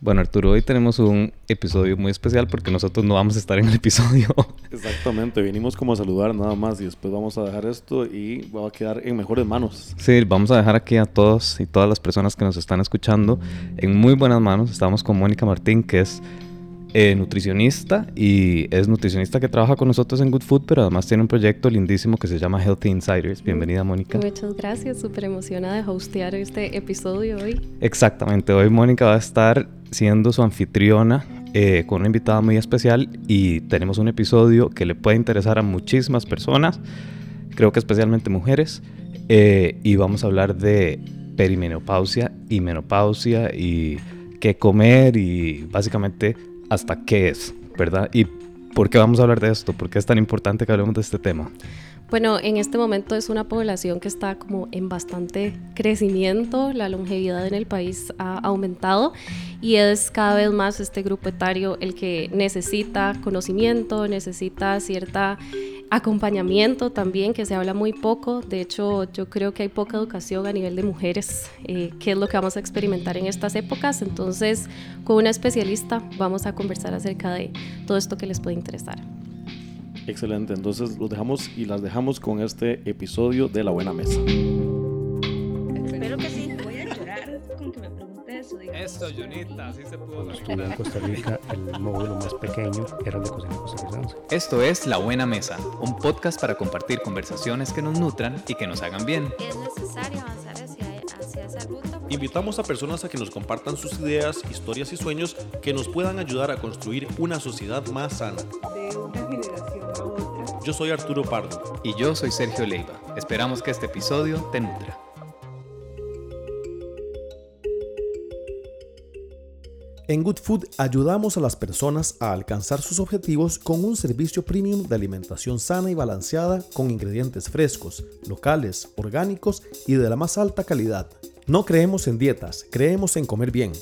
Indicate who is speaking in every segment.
Speaker 1: Bueno, Arturo, hoy tenemos un episodio muy especial porque nosotros no vamos a estar en el episodio.
Speaker 2: Exactamente, venimos como a saludar nada más y después vamos a dejar esto y va a quedar en mejores manos.
Speaker 1: Sí, vamos a dejar aquí a todos y todas las personas que nos están escuchando en muy buenas manos. Estamos con Mónica Martín, que es eh, nutricionista y es nutricionista que trabaja con nosotros en Good Food, pero además tiene un proyecto lindísimo que se llama Healthy Insiders. Bienvenida, Mónica.
Speaker 3: Muchas gracias, súper emocionada de hostear este episodio hoy.
Speaker 1: Exactamente, hoy Mónica va a estar siendo su anfitriona eh, con una invitada muy especial y tenemos un episodio que le puede interesar a muchísimas personas, creo que especialmente mujeres, eh, y vamos a hablar de perimenopausia y menopausia y qué comer y básicamente hasta qué es, ¿verdad? Y por qué vamos a hablar de esto, por qué es tan importante que hablemos de este tema.
Speaker 3: Bueno, en este momento es una población que está como en bastante crecimiento, la longevidad en el país ha aumentado y es cada vez más este grupo etario el que necesita conocimiento, necesita cierta acompañamiento también, que se habla muy poco. De hecho, yo creo que hay poca educación a nivel de mujeres, eh, que es lo que vamos a experimentar en estas épocas. Entonces, con una especialista vamos a conversar acerca de todo esto que les puede interesar.
Speaker 2: Excelente, entonces los dejamos y las dejamos con este episodio de La Buena Mesa.
Speaker 4: Espero que sí, voy a llorar con que me pregunte eso.
Speaker 5: Eso, Jonita, así se pudo.
Speaker 6: Cuando estuve en Costa Rica, el módulo más pequeño era el de cocina costarricense.
Speaker 5: Esto es La Buena Mesa, un podcast para compartir conversaciones que nos nutran y que nos hagan bien.
Speaker 7: Es necesario avanzar
Speaker 2: Invitamos a personas a que nos compartan sus ideas, historias y sueños que nos puedan ayudar a construir una sociedad más sana.
Speaker 4: De una generación a otra.
Speaker 2: Yo soy Arturo Pardo.
Speaker 5: Y yo soy Sergio Leiva. Esperamos que este episodio te nutra.
Speaker 2: En Good Food ayudamos a las personas a alcanzar sus objetivos con un servicio premium de alimentación sana y balanceada con ingredientes frescos, locales, orgánicos y de la más alta calidad. No creemos en dietas, creemos en comer bien.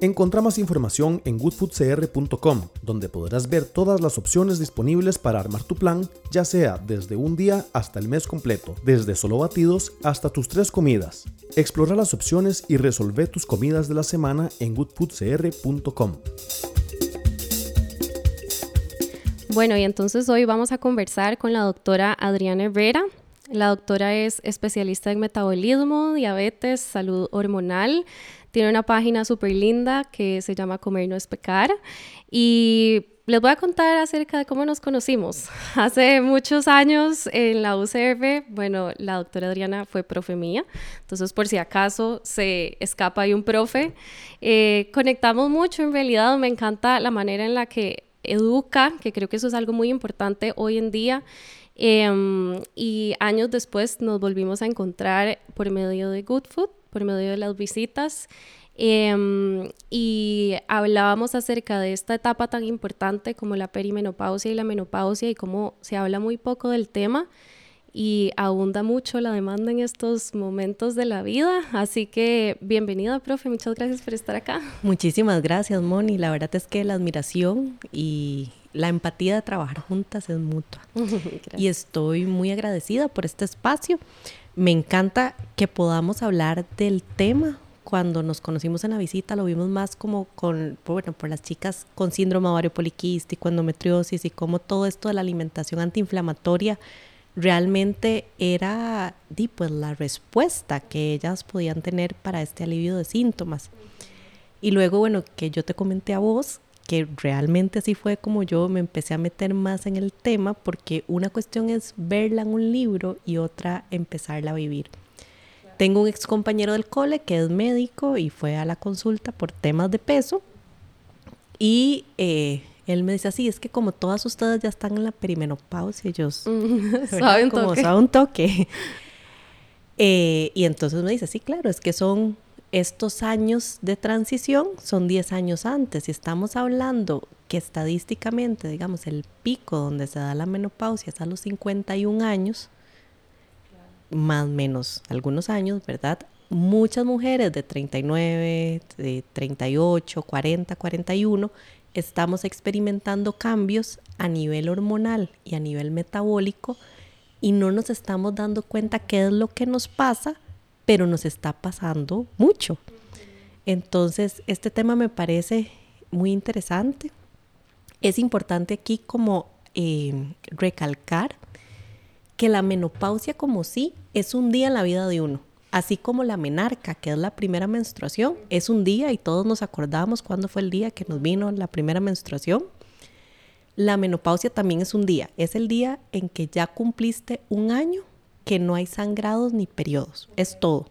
Speaker 2: Encontrá más información en goodfoodcr.com, donde podrás ver todas las opciones disponibles para armar tu plan, ya sea desde un día hasta el mes completo, desde solo batidos hasta tus tres comidas. Explora las opciones y resolve tus comidas de la semana en goodfoodcr.com.
Speaker 3: Bueno, y entonces hoy vamos a conversar con la doctora Adriana Herrera. La doctora es especialista en metabolismo, diabetes, salud hormonal. Tiene una página súper linda que se llama Comer no es pecar. Y les voy a contar acerca de cómo nos conocimos. Hace muchos años en la UCR, bueno, la doctora Adriana fue profe mía. Entonces, por si acaso se escapa ahí un profe, eh, conectamos mucho en realidad. Me encanta la manera en la que educa, que creo que eso es algo muy importante hoy en día. Em, y años después nos volvimos a encontrar por medio de Good Food, por medio de las visitas. em, y hablábamos acerca de esta etapa tan importante como la perimenopausia y la menopausia y cómo se habla muy poco del tema y abunda mucho la demanda en estos momentos de la vida. Así que bienvenida, profe. Muchas gracias por estar acá.
Speaker 8: Muchísimas gracias, Moni. La verdad es que la admiración y la empatía de trabajar juntas es mutua. Y estoy muy agradecida por este espacio. Me encanta que podamos hablar del tema. Cuando nos conocimos en la visita lo vimos más como con, bueno, por las chicas con síndrome ovario poliquístico, endometriosis y cómo todo esto de la alimentación antiinflamatoria realmente era di, pues, la respuesta que ellas podían tener para este alivio de síntomas. Y luego, bueno, que yo te comenté a vos que realmente así fue como yo me empecé a meter más en el tema, porque una cuestión es verla en un libro y otra empezarla a vivir. Tengo un ex compañero del cole que es médico y fue a la consulta por temas de peso y eh, él me dice así, es que como todas ustedes ya están en la perimenopausia, ellos
Speaker 3: Suave un
Speaker 8: como
Speaker 3: toque.
Speaker 8: suave un toque. Eh, y entonces me dice, sí, claro, es que son estos años de transición, son 10 años antes. Y estamos hablando que estadísticamente, digamos, el pico donde se da la menopausia es a los 51 años, más menos algunos años, ¿verdad? Muchas mujeres de 39, de 38, 40, 41, estamos experimentando cambios a nivel hormonal y a nivel metabólico y no nos estamos dando cuenta qué es lo que nos pasa, pero nos está pasando mucho. Entonces, este tema me parece muy interesante. Es importante aquí como eh, recalcar que la menopausia como sí es un día en la vida de uno. Así como la menarca, que es la primera menstruación, es un día y todos nos acordamos cuándo fue el día que nos vino la primera menstruación. La menopausia también es un día, es el día en que ya cumpliste un año que no hay sangrados ni periodos, es todo.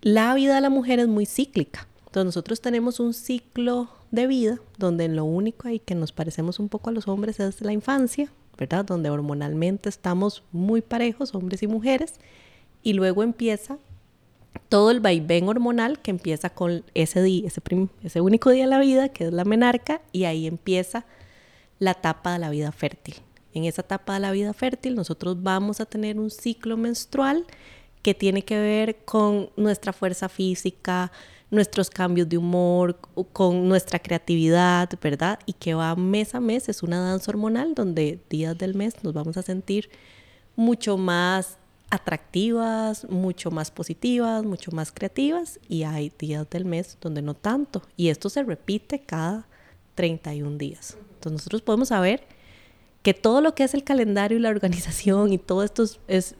Speaker 8: La vida de la mujer es muy cíclica, entonces nosotros tenemos un ciclo de vida donde lo único ahí que nos parecemos un poco a los hombres es la infancia, ¿verdad? Donde hormonalmente estamos muy parejos, hombres y mujeres, y luego empieza todo el vaivén hormonal que empieza con ese día, ese, ese único día de la vida, que es la menarca, y ahí empieza la etapa de la vida fértil. En esa etapa de la vida fértil nosotros vamos a tener un ciclo menstrual que tiene que ver con nuestra fuerza física, nuestros cambios de humor, con nuestra creatividad, ¿verdad? Y que va mes a mes, es una danza hormonal donde días del mes nos vamos a sentir mucho más atractivas, mucho más positivas, mucho más creativas y hay días del mes donde no tanto. Y esto se repite cada 31 días. Entonces nosotros podemos saber que todo lo que es el calendario y la organización y todo esto es,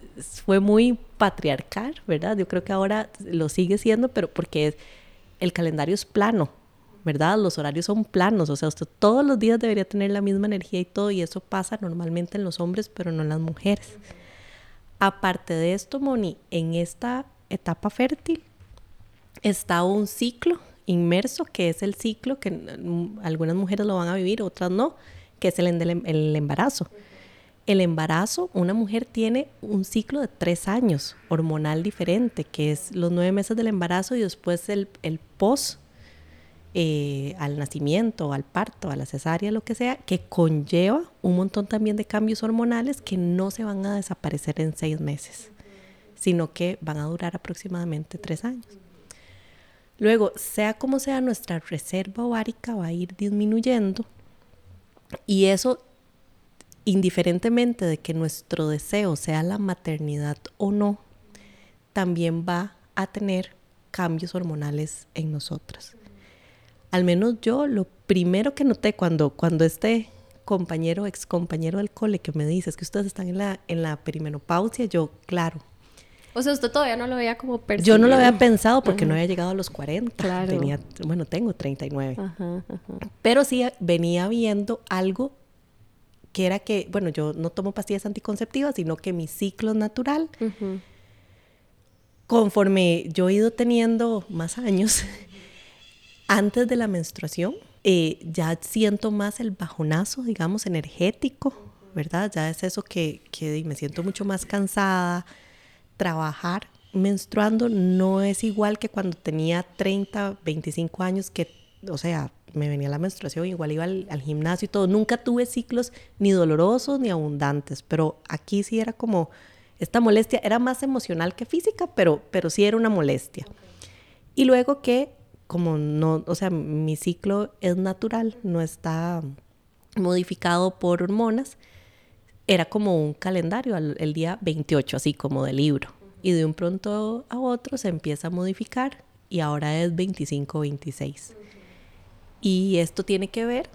Speaker 8: fue muy patriarcal, ¿verdad? Yo creo que ahora lo sigue siendo, pero porque el calendario es plano, ¿verdad? Los horarios son planos, o sea, usted todos los días debería tener la misma energía y todo, y eso pasa normalmente en los hombres, pero no en las mujeres. Aparte de esto, Moni, en esta etapa fértil está un ciclo inmerso, que es el ciclo que algunas mujeres lo van a vivir, otras no, que es el, el embarazo. El embarazo, una mujer tiene un ciclo de tres años hormonal diferente, que es los nueve meses del embarazo y después el, el post eh, al nacimiento, al parto, a la cesárea, lo que sea, que conlleva un montón también de cambios hormonales que no se van a desaparecer en seis meses, sino que van a durar aproximadamente tres años. Luego, sea como sea, nuestra reserva ovárica va a ir disminuyendo y eso, indiferentemente de que nuestro deseo sea la maternidad o no, también va a tener cambios hormonales en nosotras al menos yo lo primero que noté cuando, cuando este compañero, ex compañero del cole que me dice es que ustedes están en la, en la perimenopausia, yo, claro.
Speaker 3: O sea, usted todavía no lo veía como
Speaker 8: Yo no lo había pensado porque no había llegado a los 40. Claro. Tenía, bueno, tengo 39. Ajá, Pero sí venía viendo algo que era que, bueno, yo no tomo pastillas anticonceptivas, sino que mi ciclo natural, conforme yo he ido teniendo más años, antes de la menstruación, eh, ya siento más el bajonazo, digamos, energético, ¿verdad? Ya es eso que, que me siento mucho más cansada. Trabajar menstruando no es igual que cuando tenía 30, 25 años, que, o sea, me venía la menstruación, igual iba al, gimnasio y todo. Nunca tuve ciclos ni dolorosos ni abundantes, pero aquí sí era como esta molestia, era más emocional que física, pero, pero sí era una molestia. Y luego que como no, o sea, mi ciclo es natural, no está modificado por hormonas, era como un calendario el día 28, así como de libro. Y de un pronto a otro se empieza a modificar y ahora es 25-26. Y esto tiene que ver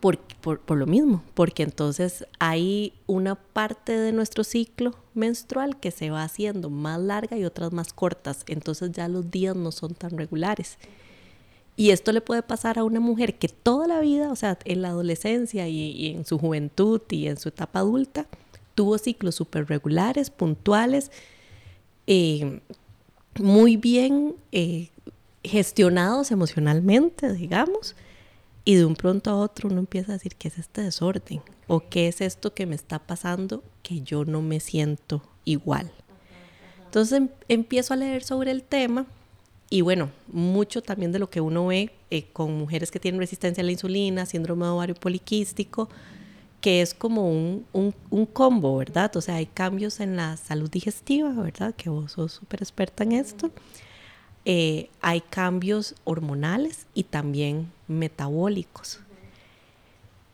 Speaker 8: por, por, lo mismo, porque entonces hay una parte de nuestro ciclo menstrual que se va haciendo más larga y otras más cortas, entonces ya los días no son tan regulares. Y esto le puede pasar a una mujer que toda la vida, o sea, en la adolescencia y, en su juventud y en su etapa adulta, tuvo ciclos súper regulares, puntuales, eh, muy bien eh, gestionados emocionalmente, digamos, y de un pronto a otro uno empieza a decir, ¿qué es este desorden? ¿O qué es esto que me está pasando que yo no me siento igual? Entonces em, empiezo a leer sobre el tema y bueno, mucho también de lo que uno ve eh, con mujeres que tienen resistencia a la insulina, síndrome de ovario poliquístico, que es como un, un, combo, ¿verdad? O sea, hay cambios en la salud digestiva, ¿verdad? Que vos sos súper experta en esto. Eh, hay cambios hormonales y también metabólicos.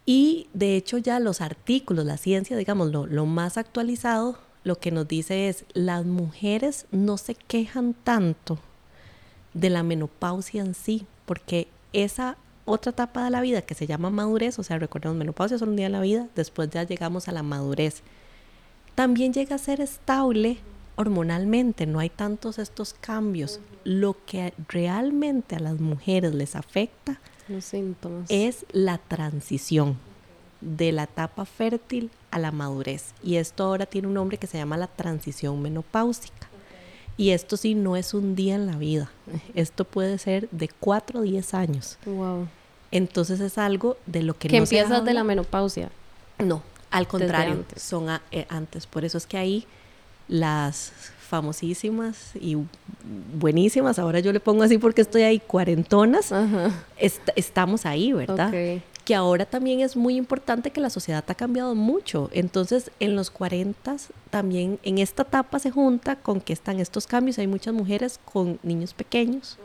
Speaker 8: Y de hecho ya los artículos, la ciencia, digamos, lo, lo más actualizado, lo que nos dice es, las mujeres no se quejan tanto de la menopausia en sí, porque esa otra etapa de la vida que se llama madurez, o sea, recordemos, menopausia es un día en la vida, después ya llegamos a la madurez. También llega a ser estable hormonalmente, no hay tantos estos cambios. Lo que realmente a las mujeres les afecta
Speaker 3: Los síntomas.
Speaker 8: es la transición de la etapa fértil a la madurez. Y esto ahora tiene un nombre que se llama la transición menopáusica. Y esto sí no es un día en la vida. Esto puede ser de 4 a 10 años.
Speaker 3: Wow.
Speaker 8: Entonces es algo de lo que,
Speaker 3: Que
Speaker 8: no se
Speaker 3: empiezas de la menopausia.
Speaker 8: No, al contrario,
Speaker 3: antes.
Speaker 8: son a- eh, antes. Por eso es que ahí las famosísimas y buenísimas, ahora yo le pongo así porque estoy ahí, cuarentonas, est- estamos ahí, ¿verdad? Que ahora también es muy importante que la sociedad ha cambiado mucho. Entonces, en los 40 también, en esta etapa se junta con que están estos cambios. Hay muchas mujeres con niños pequeños,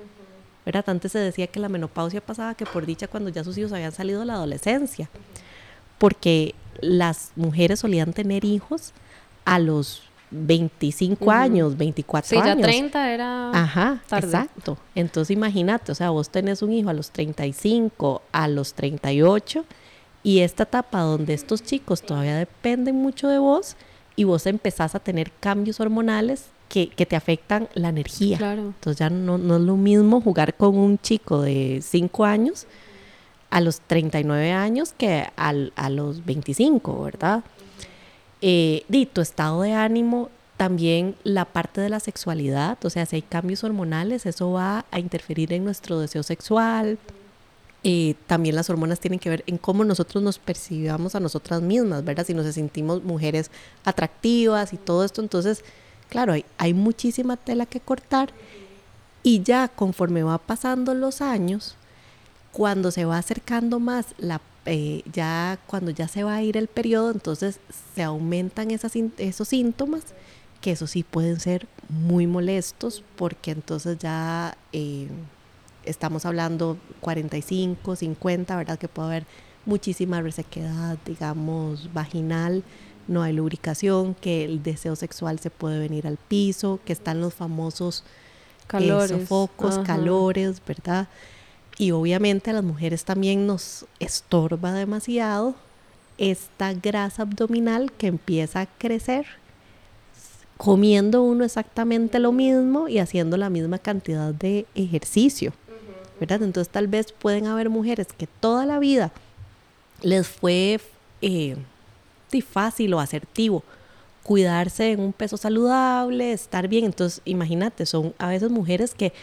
Speaker 8: ¿verdad? Antes se decía que la menopausia pasaba que por dicha cuando ya sus hijos habían salido de la adolescencia, porque las mujeres solían tener hijos a los 25
Speaker 3: Ujú.
Speaker 8: años, 24
Speaker 3: Sí, ya
Speaker 8: años.
Speaker 3: 30 era
Speaker 8: Ajá,
Speaker 3: tarde.
Speaker 8: exacto. Entonces imagínate, o sea, vos tenés un hijo a los 35, a los 38, y esta etapa donde estos chicos todavía dependen mucho de vos y vos empezás a tener cambios hormonales que, que te afectan la energía.
Speaker 3: Claro.
Speaker 8: Entonces ya no, no es lo mismo jugar con un chico de 5 años a los 39 años que al- a los 25, ¿verdad? Eh, tu estado de ánimo, también la parte de la sexualidad, o sea, si hay cambios hormonales, eso va a interferir en nuestro deseo sexual. Eh, también las hormonas tienen que ver en cómo nosotros nos percibamos a nosotras mismas, ¿verdad? Si nos sentimos mujeres atractivas y todo esto, entonces, claro, hay, hay muchísima tela que cortar y ya conforme va pasando los años, cuando se va acercando más la eh, ya cuando ya se va a ir el periodo, entonces se aumentan esas, esos síntomas, que eso sí pueden ser muy molestos, porque entonces ya eh, estamos hablando 45, 50, ¿verdad? Que puede haber muchísima resequedad, digamos, vaginal, no hay lubricación, que el deseo sexual se puede venir al piso, que están los famosos eh,
Speaker 3: Calores.
Speaker 8: sofocos,
Speaker 3: Ajá.
Speaker 8: calores, ¿verdad? Y obviamente a las mujeres también nos estorba demasiado esta grasa abdominal que empieza a crecer comiendo uno exactamente lo mismo y haciendo la misma cantidad de ejercicio, ¿verdad? Entonces tal vez pueden haber mujeres que toda la vida les fue eh, fácil o asertivo cuidarse en un peso saludable, estar bien. Entonces, imagínate, son a veces mujeres que,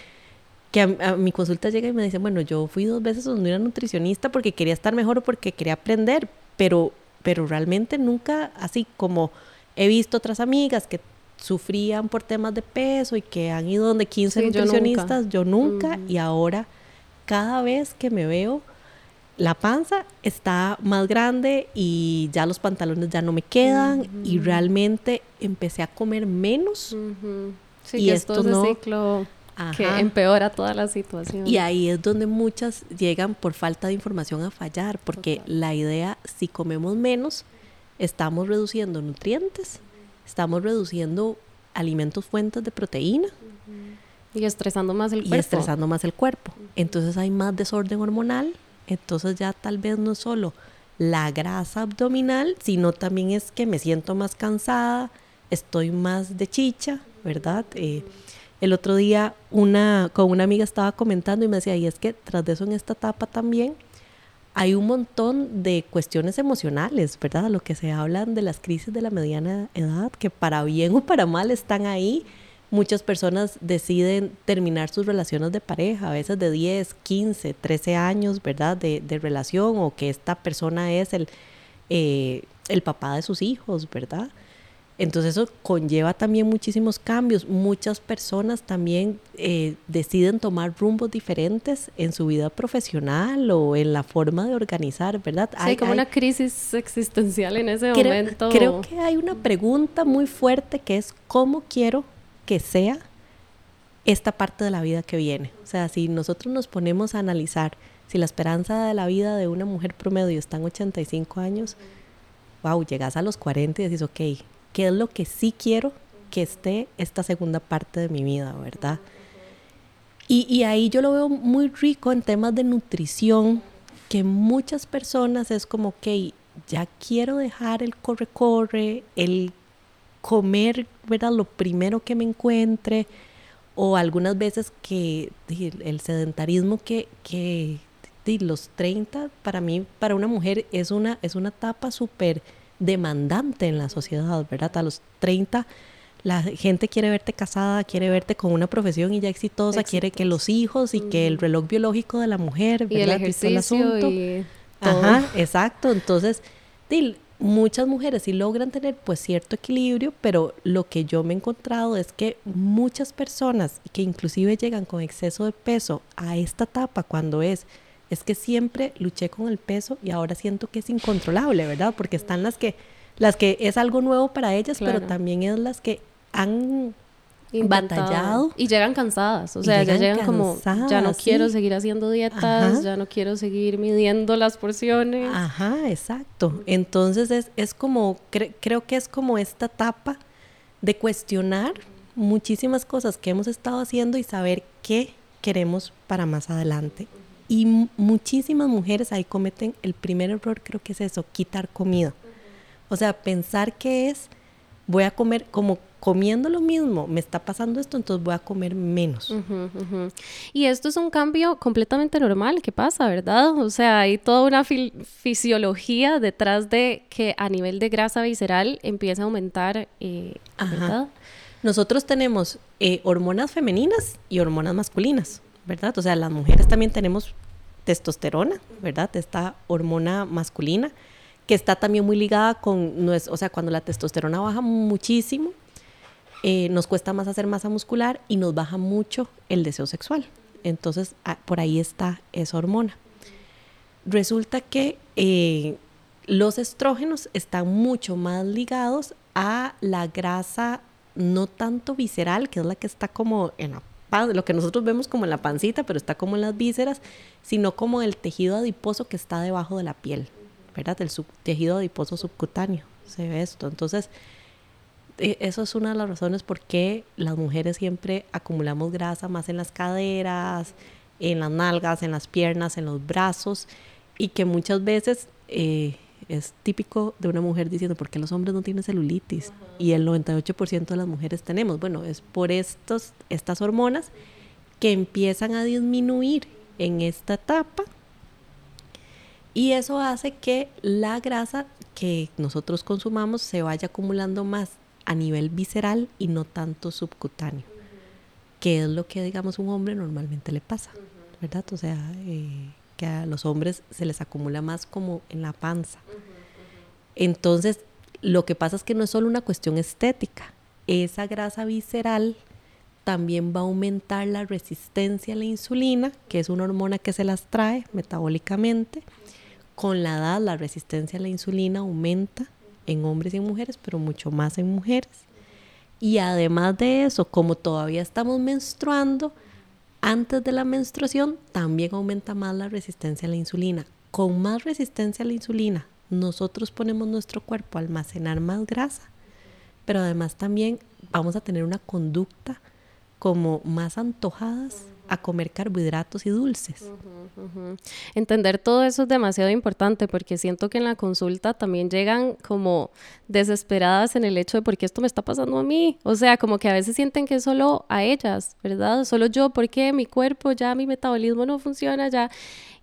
Speaker 8: que a, a mi consulta llega y me dicen, bueno, yo fui dos veces donde una nutricionista porque quería estar mejor o porque quería aprender, pero, pero realmente nunca, así como he visto otras amigas que sufrían por temas de peso y que han ido donde 15
Speaker 3: Sí, yo
Speaker 8: nutricionistas,
Speaker 3: nunca.
Speaker 8: yo nunca, y ahora cada vez que me veo la panza está más grande y ya los pantalones ya no me quedan y realmente empecé a comer menos.
Speaker 3: Sí,
Speaker 8: Y
Speaker 3: que
Speaker 8: esto
Speaker 3: es
Speaker 8: no-
Speaker 3: ciclo que empeora toda la situación.
Speaker 8: y ahí es donde muchas llegan por falta de información a fallar porque
Speaker 3: Total.
Speaker 8: la idea si comemos menos estamos reduciendo nutrientes estamos reduciendo alimentos fuentes de proteína
Speaker 3: Y estresando más el
Speaker 8: y
Speaker 3: cuerpo.
Speaker 8: estresando más el cuerpo. Entonces hay más desorden hormonal, entonces ya tal vez no solo la grasa abdominal, sino también es que me siento más cansada, estoy más de chicha, ¿verdad? Eh, el otro día una, con una amiga estaba comentando y me decía, y es que tras de eso en esta etapa también hay un montón de cuestiones emocionales, ¿verdad? Lo que se hablan de las crisis de la mediana edad, que para bien o para mal están ahí. Muchas personas deciden terminar sus relaciones de pareja, a veces de 10, 15, 13 años, ¿verdad? De, de relación o que esta persona es el, eh, el papá de sus hijos, ¿verdad? Entonces eso conlleva también muchísimos cambios. Muchas personas también eh, deciden tomar rumbos diferentes en su vida profesional o en la forma de organizar, ¿verdad?
Speaker 3: Sí,
Speaker 8: Hay-
Speaker 3: como
Speaker 8: hay-
Speaker 3: una crisis existencial en ese
Speaker 8: creo,
Speaker 3: momento.
Speaker 8: creo que hay una pregunta muy fuerte que es cómo quiero que sea esta parte de la vida que viene. O sea, si nosotros nos ponemos a analizar si la esperanza de la vida de una mujer promedio está en 85 años, wow, llegas a los 40 y dices, ok, ¿qué es lo que sí quiero que esté esta segunda parte de mi vida, verdad? Y, ahí yo lo veo muy rico en temas de nutrición, que muchas personas es como, ok, ya quiero dejar el corre-corre, el comer, ¿verdad? Lo primero que me encuentre, o algunas veces que el sedentarismo que, que los 30 para mí, para una mujer es una, es una etapa súper demandante en la sociedad, ¿verdad? A los 30 la gente quiere verte casada, quiere verte con una profesión y ya exitosa, quiere que los hijos y que el reloj biológico de la mujer,
Speaker 3: ¿verdad? Y el ejercicio y
Speaker 8: Ajá, exacto. Entonces, muchas mujeres sí logran tener pues cierto equilibrio, pero lo que yo me he encontrado es que muchas personas que inclusive llegan con exceso de peso a esta etapa cuando es es que siempre luché con el peso y ahora siento que es incontrolable, ¿verdad? Porque están las que las que es algo nuevo para ellas, pero también es las que han batallado.
Speaker 3: Y llegan cansadas, o sea, ya llegan como, ya no quiero seguir haciendo dietas, ya no quiero seguir midiendo las porciones.
Speaker 8: Ajá, exacto. Entonces es, es como, creo que es como esta etapa de cuestionar muchísimas cosas que hemos estado haciendo y saber qué queremos para más adelante. Y muchísimas mujeres ahí cometen el primer error, creo que es eso, quitar comida. O sea, pensar que es, voy a comer como comiendo lo mismo, me está pasando esto, entonces voy a comer menos.
Speaker 3: Y esto es un cambio completamente normal que pasa, ¿verdad? O sea, hay toda una fisiología detrás de que a nivel de grasa visceral empieza a aumentar, eh, ¿verdad?
Speaker 8: Nosotros tenemos eh, hormonas femeninas y hormonas masculinas, ¿verdad? O sea, las mujeres también tenemos testosterona, ¿verdad? Esta hormona masculina que está también muy ligada con, o sea, cuando la testosterona baja muchísimo, eh, nos cuesta más hacer masa muscular y nos baja mucho el deseo sexual. Entonces, ah, por ahí está esa hormona. Resulta que eh, los estrógenos están mucho más ligados a la grasa no tanto visceral, que es la que está como en la lo que nosotros vemos como en la pancita, pero está como en las vísceras, sino como el tejido adiposo que está debajo de la piel, ¿verdad? El tejido adiposo subcutáneo, se ve esto. Entonces, e, eso es una de las razones por qué las mujeres siempre acumulamos grasa más en las caderas, en las nalgas, en las piernas, en los brazos y que muchas veces eh, es típico de una mujer diciendo, ¿por qué los hombres no tienen celulitis? Y el 98% de las mujeres tenemos. Bueno, es por estos, estas hormonas que empiezan a disminuir en esta etapa y eso hace que la grasa que nosotros consumamos se vaya acumulando más a nivel visceral y no tanto subcutáneo, que es lo que, digamos, un hombre normalmente le pasa, ¿verdad? O sea, eh, que a los hombres se les acumula más como en la panza. Entonces, lo que pasa es que no es solo una cuestión estética, esa grasa visceral también va a aumentar la resistencia a la insulina, que es una hormona que se las trae metabólicamente. Con la edad, la resistencia a la insulina aumenta en hombres y en mujeres, pero mucho más en mujeres. Y además de eso, como todavía estamos menstruando, antes de la menstruación también aumenta más la resistencia a la insulina. Con más resistencia a la insulina, nosotros ponemos nuestro cuerpo a almacenar más grasa, pero además también vamos a tener una conducta como más antojadas a comer carbohidratos y dulces.
Speaker 3: Entender todo eso es demasiado importante porque siento que en la consulta también llegan como desesperadas en el hecho de por qué esto me está pasando a mí. O sea, como que a veces sienten que es solo a ellas, ¿verdad? Solo yo, porque mi cuerpo ya, mi metabolismo no funciona ya.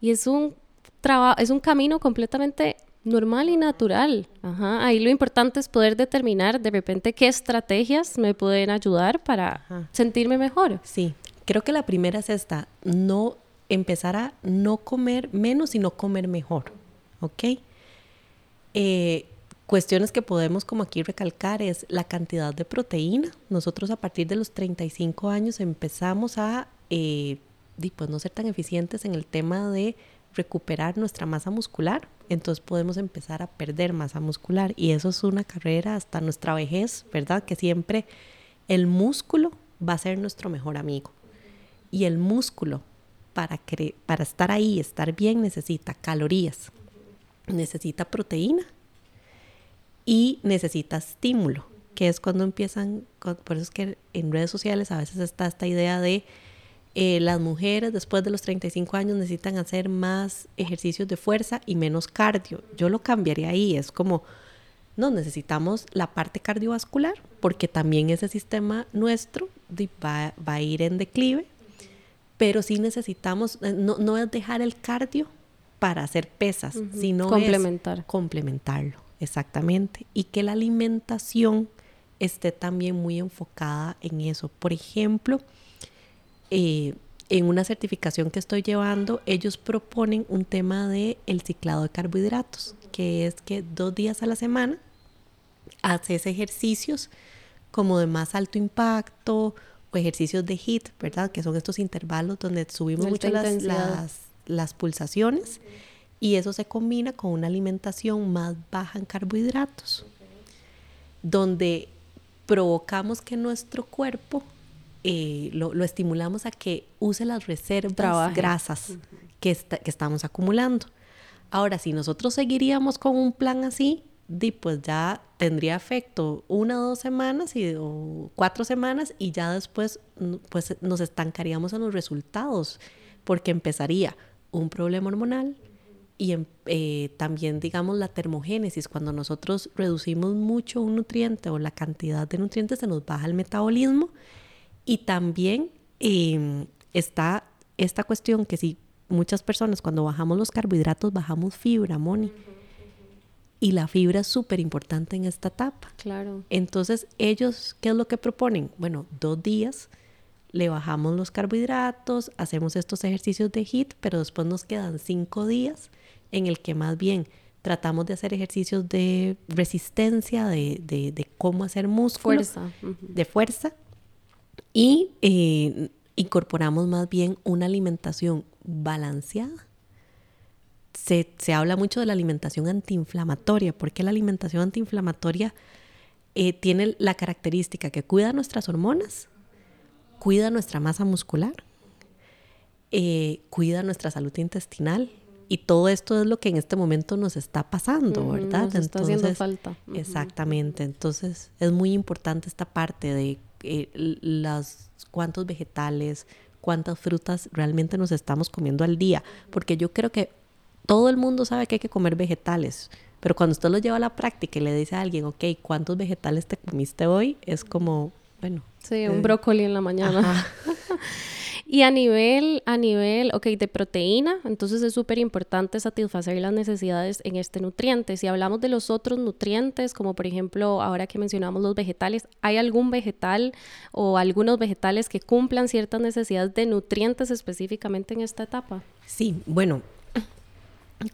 Speaker 3: Y es un trabajo, es un camino completamente normal y natural. Ajá. Ahí lo importante es poder determinar de repente qué estrategias me pueden ayudar para sentirme mejor.
Speaker 8: Sí, Creo que la primera es esta, no empezar a no comer menos, sino comer mejor, ¿ok? Eh, cuestiones que podemos como aquí recalcar es la cantidad de proteína. Nosotros a partir de los 35 años empezamos a eh, pues no ser tan eficientes en el tema de recuperar nuestra masa muscular, entonces podemos empezar a perder masa muscular y eso es una carrera hasta nuestra vejez, ¿verdad? Que siempre el músculo va a ser nuestro mejor amigo. Y el músculo, para, para estar ahí, estar bien, necesita calorías, necesita proteína y necesita estímulo, que es cuando empiezan, por eso es que en redes sociales a veces está esta idea de eh, las mujeres después de los 35 años necesitan hacer más ejercicios de fuerza y menos cardio. Yo lo cambiaría ahí, es como, no, necesitamos la parte cardiovascular porque también ese sistema nuestro va, a ir en declive, pero sí necesitamos, eh, no, no es dejar el cardio para hacer pesas, sino
Speaker 3: Complementar.
Speaker 8: complementarlo, exactamente. Y que la alimentación esté también muy enfocada en eso. Por ejemplo, eh, en una certificación que estoy llevando, ellos proponen un tema de el ciclado de carbohidratos, que es que dos días a la semana haces ejercicios como de más alto impacto ejercicios de HIT, ¿verdad? Que son estos intervalos donde subimos mucho las, las, las pulsaciones y eso se combina con una alimentación más baja en carbohidratos, donde provocamos que nuestro cuerpo eh, lo, estimulamos a que use las reservas grasas que, que estamos acumulando. Ahora, si nosotros seguiríamos con un plan así, pues ya tendría efecto una o dos semanas y, o cuatro semanas y ya después pues nos estancaríamos en los resultados porque empezaría un problema hormonal y em, eh, también digamos la termogénesis cuando nosotros reducimos mucho un nutriente o la cantidad de nutrientes se nos baja el metabolismo y también em, está esta cuestión que si muchas personas cuando bajamos los carbohidratos bajamos fibra, Moni. Y la fibra es súper importante en esta etapa.
Speaker 3: Claro.
Speaker 8: Entonces, ellos, ¿qué es lo que proponen? Bueno, dos días le bajamos los carbohidratos, hacemos estos ejercicios de HIT, pero después nos quedan cinco días en el que más bien tratamos de hacer ejercicios de resistencia, de, de, cómo hacer músculo,
Speaker 3: fuerza.
Speaker 8: de fuerza, y eh, incorporamos más bien una alimentación balanceada. Se, habla mucho de la alimentación antiinflamatoria, porque la alimentación antiinflamatoria eh, tiene la característica que cuida nuestras hormonas, cuida nuestra masa muscular, eh, cuida nuestra salud intestinal, y todo esto es lo que en este momento nos está pasando, ¿verdad?
Speaker 3: Nos está haciendo falta.
Speaker 8: Exactamente. Entonces es muy importante esta parte de eh, las, cuántos vegetales, cuántas frutas realmente nos estamos comiendo al día, porque yo creo que todo el mundo sabe que hay que comer vegetales, pero cuando usted lo lleva a la práctica y le dice a alguien, ok, ¿cuántos vegetales te comiste hoy? Es como, bueno.
Speaker 3: Sí, un eh, brócoli en la mañana. Y a nivel, a nivel, ok, de proteína, entonces es súper importante satisfacer las necesidades en este nutriente. Si hablamos de los otros nutrientes, como por ejemplo, ahora que mencionamos los vegetales, ¿hay algún vegetal o algunos vegetales que cumplan ciertas necesidades de nutrientes específicamente en esta etapa?
Speaker 8: Sí, bueno,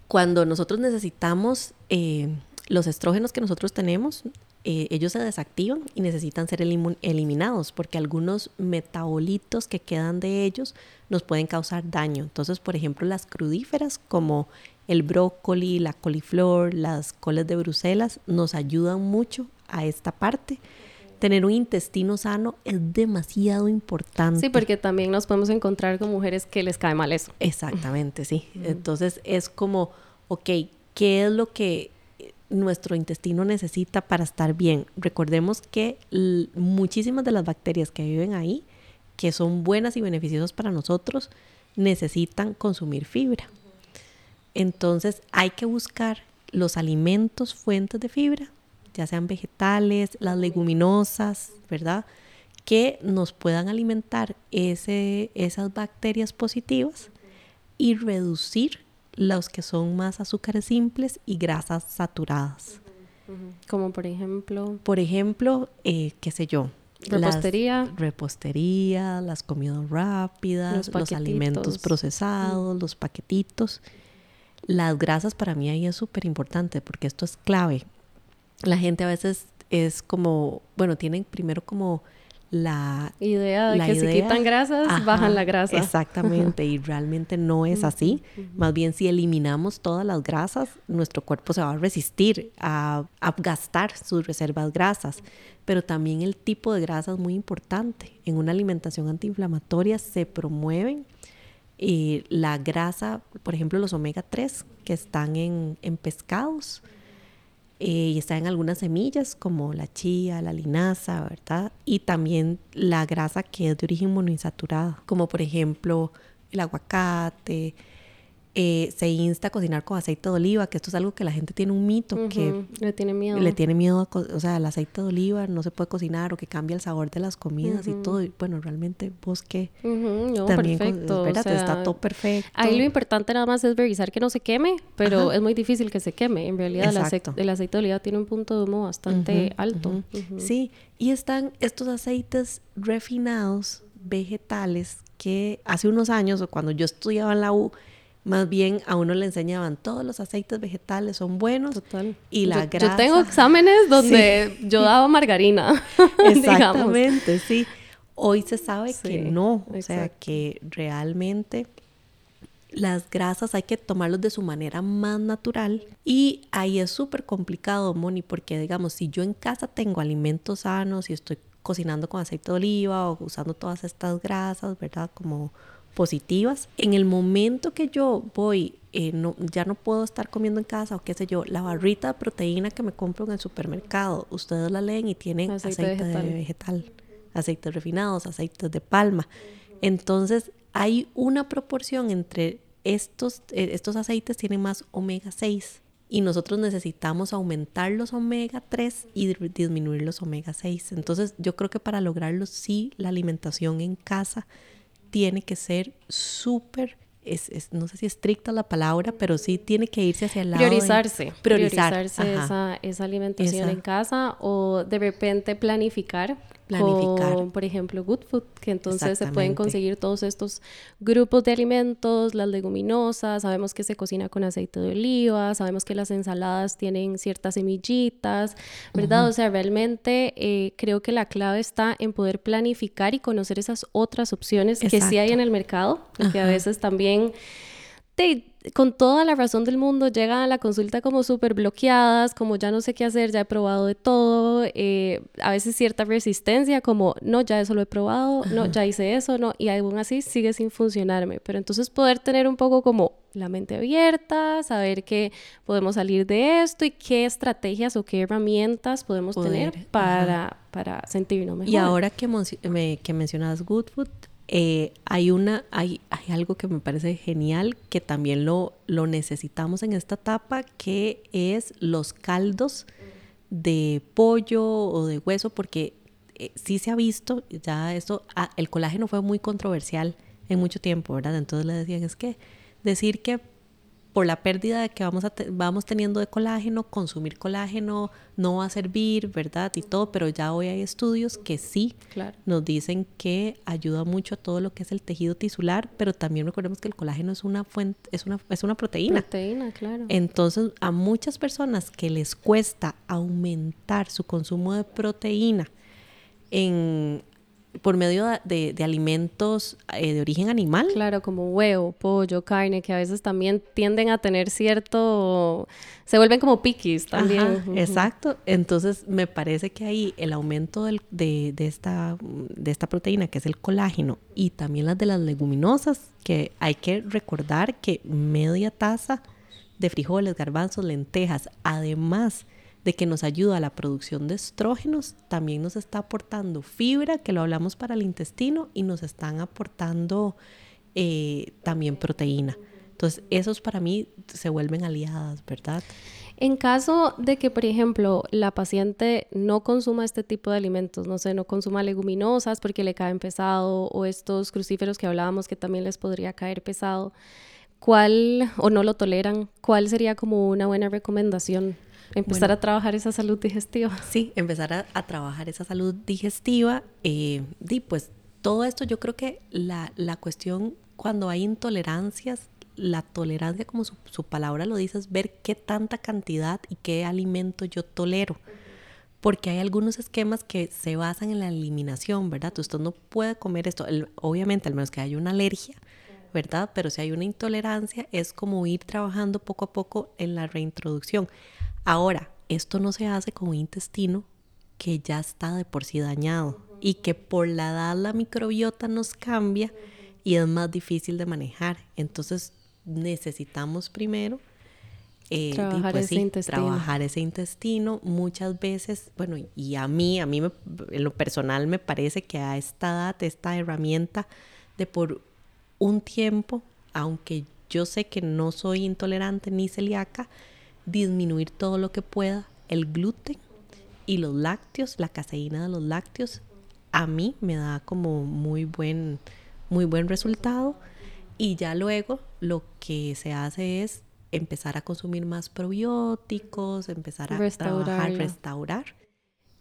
Speaker 8: cuando nosotros necesitamos eh, los estrógenos que nosotros tenemos, eh, ellos se desactivan y necesitan ser eliminados porque algunos metabolitos que quedan de ellos nos pueden causar daño. Entonces, por ejemplo, las crudíferas como el brócoli, la coliflor, las coles de Bruselas nos ayudan mucho a esta parte. Tener un intestino sano es demasiado importante.
Speaker 3: Sí, porque también nos podemos encontrar con mujeres que les cae mal eso.
Speaker 8: Exactamente, sí. Entonces es como, ok, ¿qué es lo que nuestro intestino necesita para estar bien. Recordemos que muchísimas de las bacterias que viven ahí, que son buenas y beneficiosas para nosotros, necesitan consumir fibra. Entonces hay que buscar los alimentos fuentes de fibra, ya sean vegetales, las leguminosas, ¿verdad? Que nos puedan alimentar ese, esas bacterias positivas y reducir los que son más azúcares simples y grasas saturadas.
Speaker 3: Como por ejemplo.
Speaker 8: Por ejemplo, eh, qué sé yo.
Speaker 3: Repostería.
Speaker 8: repostería, las comidas rápidas, los, alimentos procesados, los paquetitos. Las grasas para mí ahí es súper importante porque esto es clave. La gente a veces es como, bueno, tienen primero como la
Speaker 3: idea de que si quitan grasas, bajan la grasa.
Speaker 8: Exactamente, y realmente no es así. Más bien, si eliminamos todas las grasas, nuestro cuerpo se va a resistir a, gastar sus reservas grasas. Pero también el tipo de grasa es muy importante. En una alimentación antiinflamatoria se promueven eh, la grasa, por ejemplo, los omega 3 que están en, en pescados eh, y está en algunas semillas como la chía, la linaza, ¿verdad? Y también la grasa que es de origen monoinsaturada, como por ejemplo el aguacate, eh, se insta a cocinar con aceite de oliva, que esto es algo que la gente tiene un mito, que
Speaker 3: le tiene miedo.
Speaker 8: Le tiene miedo, o sea, el aceite de oliva no se puede cocinar o que cambia el sabor de las comidas y todo. Y bueno, realmente vos
Speaker 3: también perfecto,
Speaker 8: espérate, está todo perfecto.
Speaker 3: Ahí lo importante nada más es revisar que no se queme, pero es muy difícil que se queme. En realidad el aceite, el aceite, de oliva tiene un punto de humo bastante alto.
Speaker 8: Sí, y están estos aceites refinados vegetales que hace unos años o cuando yo estudiaba en la U más bien a uno le enseñaban todos los aceites vegetales son buenos Total. y la grasa.
Speaker 3: Yo tengo exámenes donde yo daba margarina.
Speaker 8: Exactamente, sí. Hoy se sabe que no, o sea que realmente las grasas hay que tomarlos de su manera más natural y ahí es súper complicado, Moni, porque digamos, si yo en casa tengo alimentos sanos y estoy cocinando con aceite de oliva o usando todas estas grasas, ¿verdad? Como positivas. En el momento que yo voy, eh, no, ya no puedo estar comiendo en casa o qué sé yo, la barrita de proteína que me compro en el supermercado, ustedes la leen y tienen aceite, vegetal. aceites refinados, aceites de palma. Entonces hay una proporción entre estos, eh, estos aceites tienen más omega 6 y nosotros necesitamos aumentar los omega 3 y disminuir los omega 6. Entonces yo creo que para lograrlo sí la alimentación en casa tiene que ser súper, es, no sé si estricta la palabra, pero sí tiene que irse hacia el lado.
Speaker 3: Priorizarse. priorizarse esa, esa, alimentación en casa o de repente planificar planificar. por ejemplo, Good Food, que entonces se pueden conseguir todos estos grupos de alimentos, las leguminosas, sabemos que se cocina con aceite de oliva, sabemos que las ensaladas tienen ciertas semillitas, ¿verdad? O sea, realmente eh, creo que la clave está en poder planificar y conocer esas otras opciones que sí hay en el mercado, que a veces también con toda la razón del mundo llegan a la consulta como súper bloqueadas, como ya no sé qué hacer, ya he probado de todo, eh, a veces cierta resistencia como, no, ya eso lo he probado, no, ya hice eso, no, y aún así sigue sin funcionarme. Pero entonces poder tener un poco como la mente abierta, saber que podemos salir de esto y qué estrategias o qué herramientas podemos tener para, para sentirnos mejor.
Speaker 8: Y ahora que, que mencionas Good Food, eh, hay, una, hay, hay, algo que me parece genial que también lo, lo necesitamos en esta etapa, que es los caldos de pollo o de hueso, porque eh, sí se ha visto, ya esto, ah, el colágeno fue muy controversial en mucho tiempo, ¿verdad? Entonces le decían, es que decir que por la pérdida que vamos, a vamos teniendo de colágeno, consumir colágeno no va a servir, ¿verdad? Y todo, pero ya hoy hay estudios que sí nos dicen que ayuda mucho a todo lo que es el tejido tisular, pero también recordemos que el colágeno es una fuente, es una, es una proteína.
Speaker 3: Proteína, claro.
Speaker 8: Entonces, a muchas personas que les cuesta aumentar su consumo de proteína en, por medio de, alimentos eh, de origen animal.
Speaker 3: Claro, como huevo, pollo, carne, que a veces también tienden a tener cierto, se vuelven como piquis también.
Speaker 8: Exacto, entonces me parece que ahí el aumento de, esta, de esta proteína, que es el colágeno, y también las de las leguminosas, que hay que recordar que media taza de frijoles, garbanzos, lentejas, además de que nos ayuda a la producción de estrógenos, también nos está aportando fibra, que lo hablamos para el intestino, y nos están aportando eh, también proteína. Entonces, esos para mí se vuelven aliadas, ¿verdad?
Speaker 3: En caso de que, por ejemplo, la paciente no consuma este tipo de alimentos, no sé, no consuma leguminosas porque le caen pesado o estos crucíferos que hablábamos que también les podría caer pesado, ¿cuál o no lo toleran? ¿Cuál sería como una buena recomendación? Empezar a trabajar esa salud digestiva.
Speaker 8: Sí, empezar a, trabajar esa salud digestiva. Eh, y pues todo esto yo creo que la, la, cuestión cuando hay intolerancias, la tolerancia como su, su, palabra lo dice es ver qué tanta cantidad y qué alimento yo tolero. Porque hay algunos esquemas que se basan en la eliminación, ¿verdad? Usted no puede comer esto, obviamente al menos que haya una alergia, ¿verdad? Pero si hay una intolerancia es como ir trabajando poco a poco en la reintroducción. Ahora, esto no se hace con un intestino que ya está de por sí dañado y que por la edad la microbiota nos cambia y es más difícil de manejar. Entonces necesitamos primero eh,
Speaker 3: Trabajar
Speaker 8: pues
Speaker 3: ese
Speaker 8: sí,
Speaker 3: intestino.
Speaker 8: trabajar ese intestino muchas veces, bueno, y a mí, a mí me- en lo personal me parece que a esta edad, esta herramienta de por un tiempo, aunque yo sé que no soy intolerante ni celíaca, disminuir todo lo que pueda el gluten y los lácteos, la caseína de los lácteos, a mí me da como muy buen, muy buen resultado. Y ya luego lo que se hace es empezar a consumir más probióticos, empezar a trabajar, restaurar.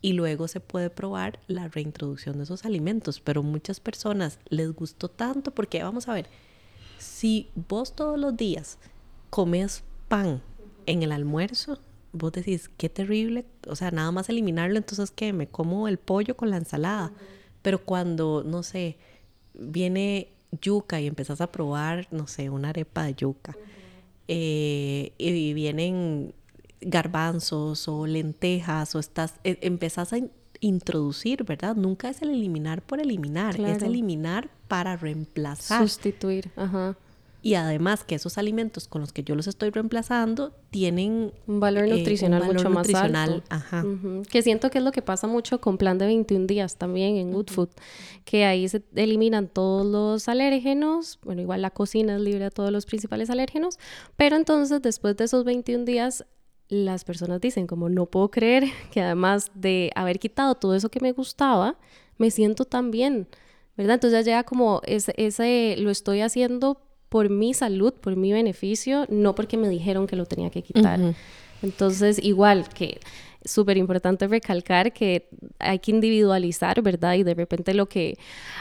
Speaker 8: Y luego se puede probar la reintroducción de esos alimentos. Pero muchas personas les gustó tanto porque, vamos a ver, si vos todos los días comes pan en el almuerzo, vos decís, qué terrible, o sea, nada más eliminarlo, entonces que me como el pollo con la ensalada. Pero cuando, no sé, viene yuca y empezás a probar, no sé, una arepa de yuca, eh, y vienen garbanzos o lentejas, o estás, eh, empezás a in- introducir, ¿verdad? Nunca es el eliminar por eliminar, es eliminar para reemplazar.
Speaker 3: Sustituir, ajá.
Speaker 8: Y además que esos alimentos con los que yo los estoy reemplazando tienen
Speaker 3: Un valor
Speaker 8: eh, un
Speaker 3: nutricional
Speaker 8: valor
Speaker 3: mucho más
Speaker 8: nutricional,
Speaker 3: alto.
Speaker 8: Ajá.
Speaker 3: Ujú. Que siento que es lo que pasa mucho con plan de 21 días también en Good Food, que ahí se eliminan todos los alérgenos, bueno, igual la cocina es libre de todos los principales alérgenos, pero entonces después de esos 21 días las personas dicen como no puedo creer que además de haber quitado todo eso que me gustaba, me siento tan bien, ¿verdad? Entonces ya llega como ese, ese lo estoy haciendo por mi salud, por mi beneficio, no porque me dijeron que lo tenía que quitar. Entonces, igual que súper importante recalcar que hay que individualizar, ¿verdad? Y de repente lo que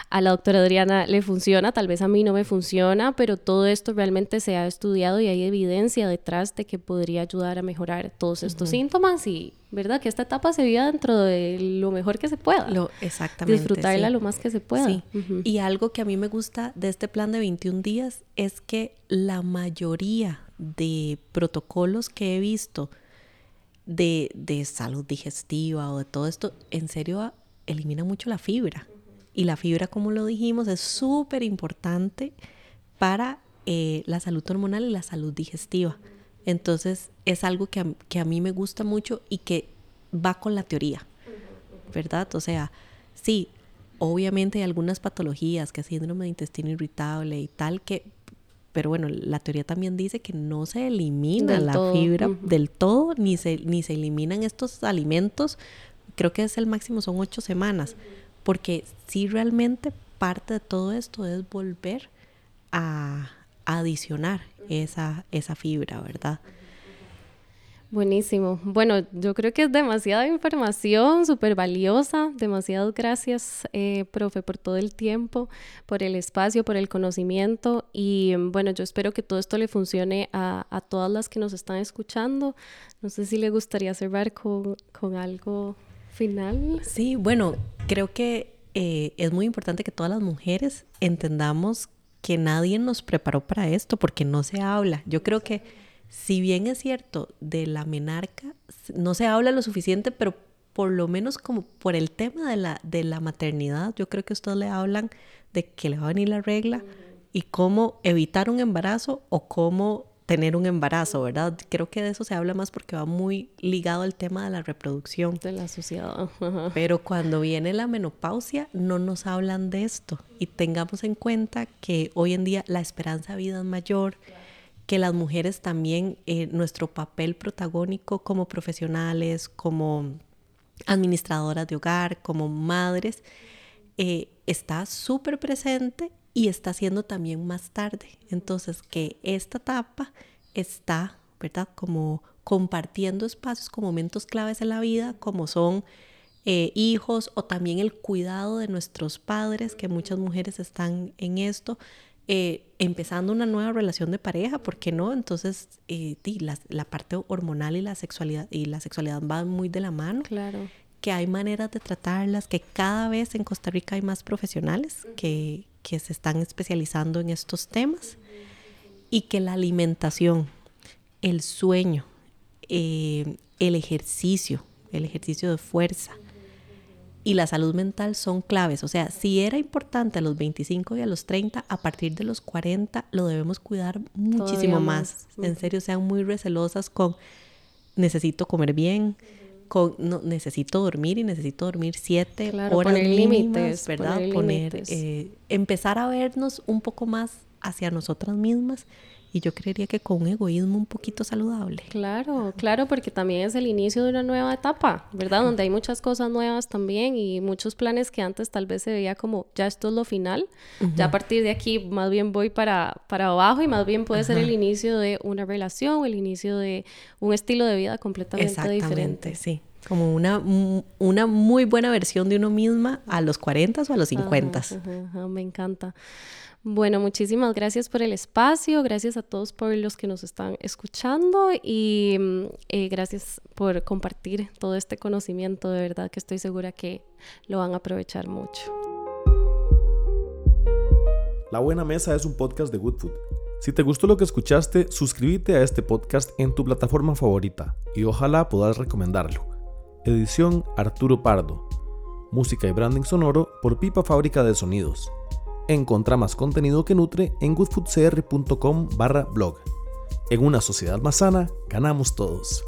Speaker 3: a la doctora Adriana le funciona, tal vez a mí no me funciona, pero todo esto realmente se ha estudiado y hay evidencia detrás de que podría ayudar a mejorar todos estos síntomas y, ¿verdad? Que esta etapa se viva dentro de lo mejor que se pueda.
Speaker 8: Lo, exactamente.
Speaker 3: Disfrutarla
Speaker 8: sí.
Speaker 3: lo más que se pueda.
Speaker 8: Sí. Y algo que a mí me gusta de este plan de 21 días es que la mayoría de protocolos que he visto de, de salud digestiva o de todo esto, en serio a- elimina mucho la fibra. Y la fibra, como lo dijimos, es súper importante para eh, la salud hormonal y la salud digestiva. Entonces es algo que a, que a mí me gusta mucho y que va con la teoría, ¿verdad? O sea, sí, obviamente hay algunas patologías, que síndrome de intestino irritable y tal, que, pero bueno, la teoría también dice que no se elimina
Speaker 3: Del
Speaker 8: la
Speaker 3: todo,
Speaker 8: fibra del todo, ni se, ni se eliminan estos alimentos, creo que es el máximo, son ocho semanas, porque sí realmente parte de todo esto es volver a, a adicionar esa, esa fibra, ¿verdad?
Speaker 3: Buenísimo. Bueno, yo creo que es demasiada información, súper valiosa. Demasiadas gracias, eh, profe, por todo el tiempo, por el espacio, por el conocimiento. Y bueno, yo espero que todo esto le funcione a, a todas las que nos están escuchando. No sé si le gustaría cerrar con, con algo final.
Speaker 8: Sí, bueno, creo que eh, es muy importante que todas las mujeres entendamos que nadie nos preparó para esto porque no se habla. Yo creo que si bien es cierto de la menarca, no se habla lo suficiente, pero por lo menos como por el tema de la, de la maternidad, yo creo que ustedes le hablan de que le va a venir la regla y cómo evitar un embarazo o cómo tener un embarazo, ¿verdad? Creo que de eso se habla más porque va muy ligado al tema de la reproducción.
Speaker 3: De la sociedad. Ajá.
Speaker 8: Pero cuando viene la menopausia no nos hablan de esto y tengamos en cuenta que hoy en día la esperanza de vida es mayor, que las mujeres también, eh, nuestro papel protagónico como profesionales, como administradoras de hogar, como madres, eh, está súper presente y está siendo también más tarde. Entonces, que esta etapa está, ¿verdad? Como compartiendo espacios con momentos claves en la vida, como son eh, hijos o también el cuidado de nuestros padres, que muchas mujeres están en esto, eh, empezando una nueva relación de pareja, ¿por qué no? Entonces, eh, la parte hormonal y la sexualidad y la sexualidad van muy de la mano
Speaker 3: Claro.
Speaker 8: que hay maneras de tratarlas, que cada vez en Costa Rica hay más profesionales que, que se están especializando en estos temas y que la alimentación, el sueño, eh, el ejercicio, el ejercicio de fuerza, y la salud mental son claves. O sea, si era importante a los 25 y a los 30, a partir de los 40 lo debemos cuidar muchísimo más. En serio, sean muy recelosas con necesito comer bien, con no, necesito dormir y necesito dormir siete horas poner límites, ¿verdad? Poner, eh, empezar a vernos un poco más hacia nosotras mismas y yo creería que con un egoísmo un poquito saludable.
Speaker 3: Claro, claro, porque también es el inicio de una nueva etapa, ¿verdad? Donde hay muchas cosas nuevas también y muchos planes que antes tal vez se veía como ya esto es lo final. Ya a partir de aquí más bien voy para, para abajo y más bien puede ser el inicio de una relación, el inicio de un estilo de vida completamente diferente.
Speaker 8: Sí. Como una, una muy buena versión de uno misma a los 40 o a los 50.
Speaker 3: me encanta. Bueno, muchísimas gracias por el espacio, gracias a todos por los que nos están escuchando y mm, eh, gracias por compartir todo este conocimiento. De verdad que estoy segura que lo van a aprovechar mucho.
Speaker 2: La Buena Mesa es un podcast de Good Food. Si te gustó lo que escuchaste, suscríbete a este podcast en tu plataforma favorita y ojalá puedas recomendarlo. Edición Arturo Pardo. Música y branding sonoro por Pipa Fábrica de Sonidos. Encontra más contenido que nutre en goodfoodcr.com barra blog. En una sociedad más sana, ganamos todos.